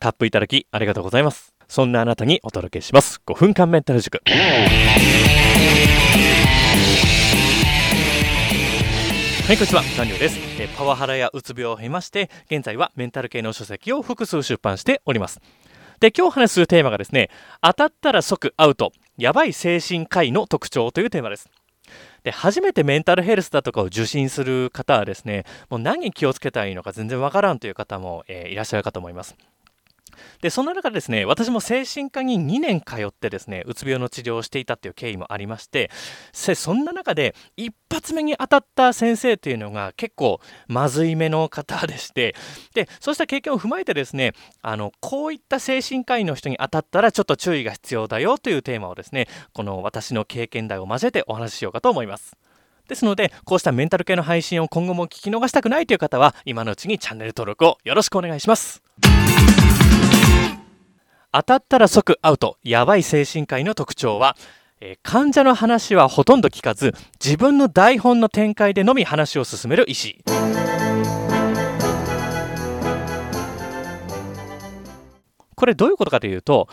タップいただきありがとうございます。そんなあなたにお届けします。5分間メンタル塾。はい、こんにちは。ダニオです。えパワハラやうつ病を経まして、現在はメンタル系の書籍を複数出版しております。で、今日話すテーマがですね、当たったら即アウト、やばい精神科医の特徴というテーマです。で初めてメンタルヘルスだとかを受診する方はですねもう何に気をつけたらいいのか全然わからんという方も、えー、いらっしゃるかと思いますでそんな中ですね私も精神科に2年通ってですねうつ病の治療をしていたっていう経緯もありましてそんな中で一発目に当たった先生というのが結構まずい目の方でしてでそうした経験を踏まえてですねあのこういった精神科医の人に当たったらちょっと注意が必要だよというテーマをですねこの私の経験談を交えてお話ししようかと思います。ですので、こうしたメンタル系の配信を今後も聞き逃したくないという方は、今のうちにチャンネル登録をよろしくお願いします。当たったら即アウト。やばい精神科医の特徴は、えー、患者の話はほとんど聞かず自分の台本の展開でのみ話を進める医師。これどういうことかというと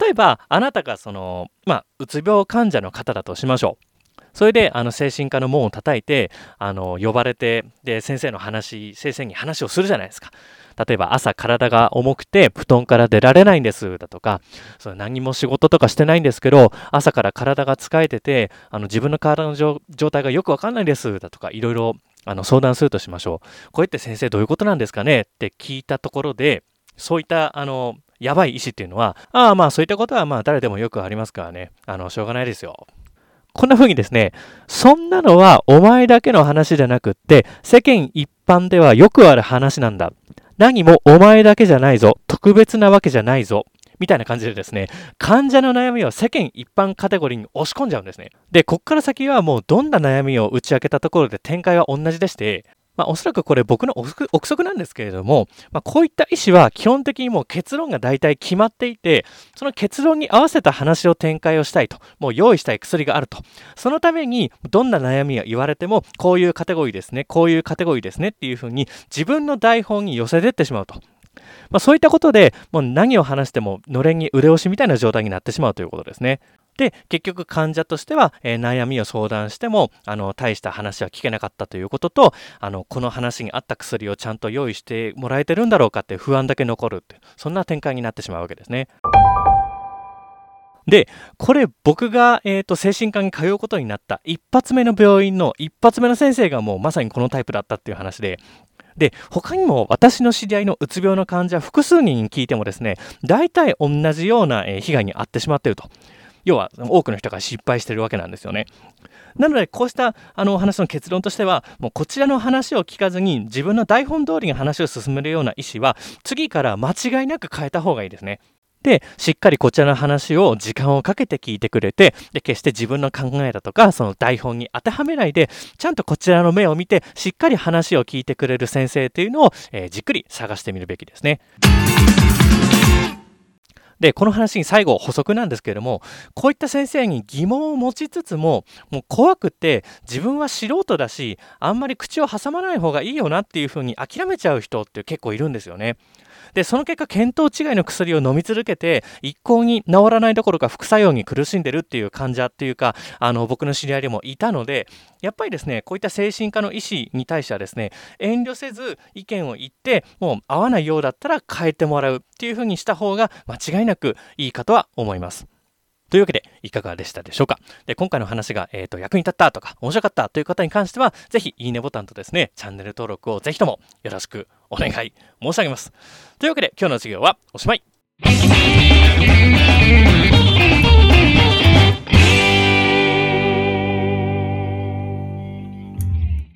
例えばあなたがその、まあ、うつ病患者の方だとしましょう。それであの精神科の門を叩いてあの呼ばれてで先生の話先生に話をするじゃないですか。例えば朝体が重くて布団から出られないんですだとかそれ何も仕事とかしてないんですけど朝から体が疲れててあの自分の体の状態がよくわかんないですだとかいろいろあの相談するとしましょう。こうやって先生どういうことなんですかね？って聞いたところでそういったあのやばい医師っていうのはああまあそういったことはまあ誰でもよくありますからねあのしょうがないですよこんな風にですね、そんなのはお前だけの話じゃなくって、世間一般ではよくある話なんだ。何もお前だけじゃないぞ。特別なわけじゃないぞ。みたいな感じでですね、患者の悩みを世間一般カテゴリーに押し込んじゃうんですね。で、こっから先はもうどんな悩みを打ち明けたところで展開は同じでして、まあ、おそらくこれ僕の憶測なんですけれども、まあ、こういった医師は基本的にもう結論が大体決まっていて、その結論に合わせた話を展開をしたいと、もう用意したい薬があると。そのためにどんな悩みが言われても、こういうカテゴリーですね、こういうカテゴリーですねっていうふうに自分の台本に寄せてってしまうと。まあ、そういったことで、もう何を話してものれんに腕押しみたいな状態になってしまうということですね。で結局患者としては、えー、悩みを相談してもあの大した話は聞けなかったということとあのこの話に合った薬をちゃんと用意してもらえてるんだろうかって不安だけ残るってそんな展開になってしまうわけですね。で、これ僕が、えーと、精神科に通うことになった一発目の病院の一発目の先生がもうまさにこのタイプだったっていう話で、で、他にも私の知り合いのうつ病の患者複数人に聞いてもですね、大体同じような被害に遭ってしまっていると。要は多くの人が失敗してるわけなんですよね。なのでこうしたあの話の結論としてはもうこちらの話を聞かずに自分の台本通りに話を進めるような意思は次から間違いなく変えた方がいいですね。で、しっかりこちらの話を時間をかけて聞いてくれて、で、決して自分の考えだとか、その台本に当てはめないで、ちゃんとこちらの目を見て、しっかり話を聞いてくれる先生というのを、えー、じっくり探してみるべきですね。で、この話に最後補足なんですけれども、こういった先生に疑問を持ちつつも、もう怖くて自分は素人だし、あんまり口を挟まない方がいいよなっていうふうに諦めちゃう人って結構いるんですよね。で、その結果、見当違いの薬を飲み続けて、一向に治らないどころか副作用に苦しんでるっていう患者っていうか、あの、僕の知り合いでもいたので、やっぱりですね、こういった精神科の医師に対してはですね、遠慮せず意見を言って、もう合わないようだったら変えてもらうっていうふうにした方が間違いなくなくいいかとは思います。というわけで、いかがでしたでしょうか？で今回の話が、えーと、役に立ったとか、面白かったという方に関しては、ぜひ、いいねボタンとですね、チャンネル登録をぜひともよろしくお願い申し上げます。というわけで、今日の授業はおしまい。